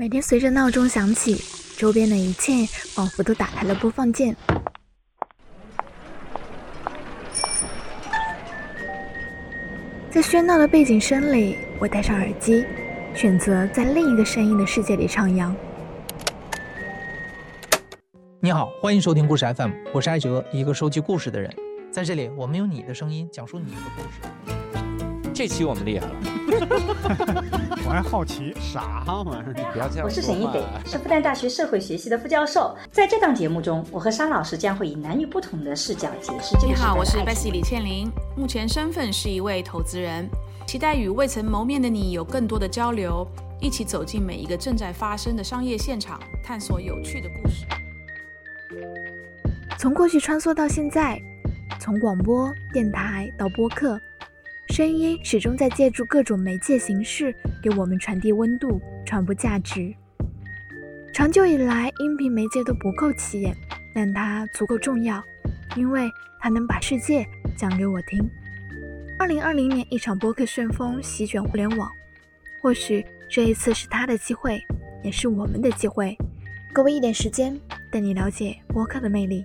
每天随着闹钟响起，周边的一切仿佛都打开了播放键。在喧闹的背景声里，我戴上耳机，选择在另一个声音的世界里徜徉。你好，欢迎收听故事 FM，我是艾哲，一个收集故事的人。在这里，我们用你的声音讲述你的故事。这期我们厉害了，我还好奇啥玩意儿？你不要这样。我是沈一北，是复旦大学社会学系的副教授。在这档节目中，我和沙老师将会以男女不同的视角解释这个你好，我是 Bessy 李倩玲，目前身份是一位投资人，期待与未曾谋面的你有更多的交流，一起走进每一个正在发生的商业现场，探索有趣的故事。从过去穿梭到现在，从广播电台到播客。声音始终在借助各种媒介形式给我们传递温度、传播价值。长久以来，音频媒介都不够起眼，但它足够重要，因为它能把世界讲给我听。二零二零年，一场播客旋风席卷互联网，或许这一次是他的机会，也是我们的机会。给我一点时间，带你了解播客的魅力。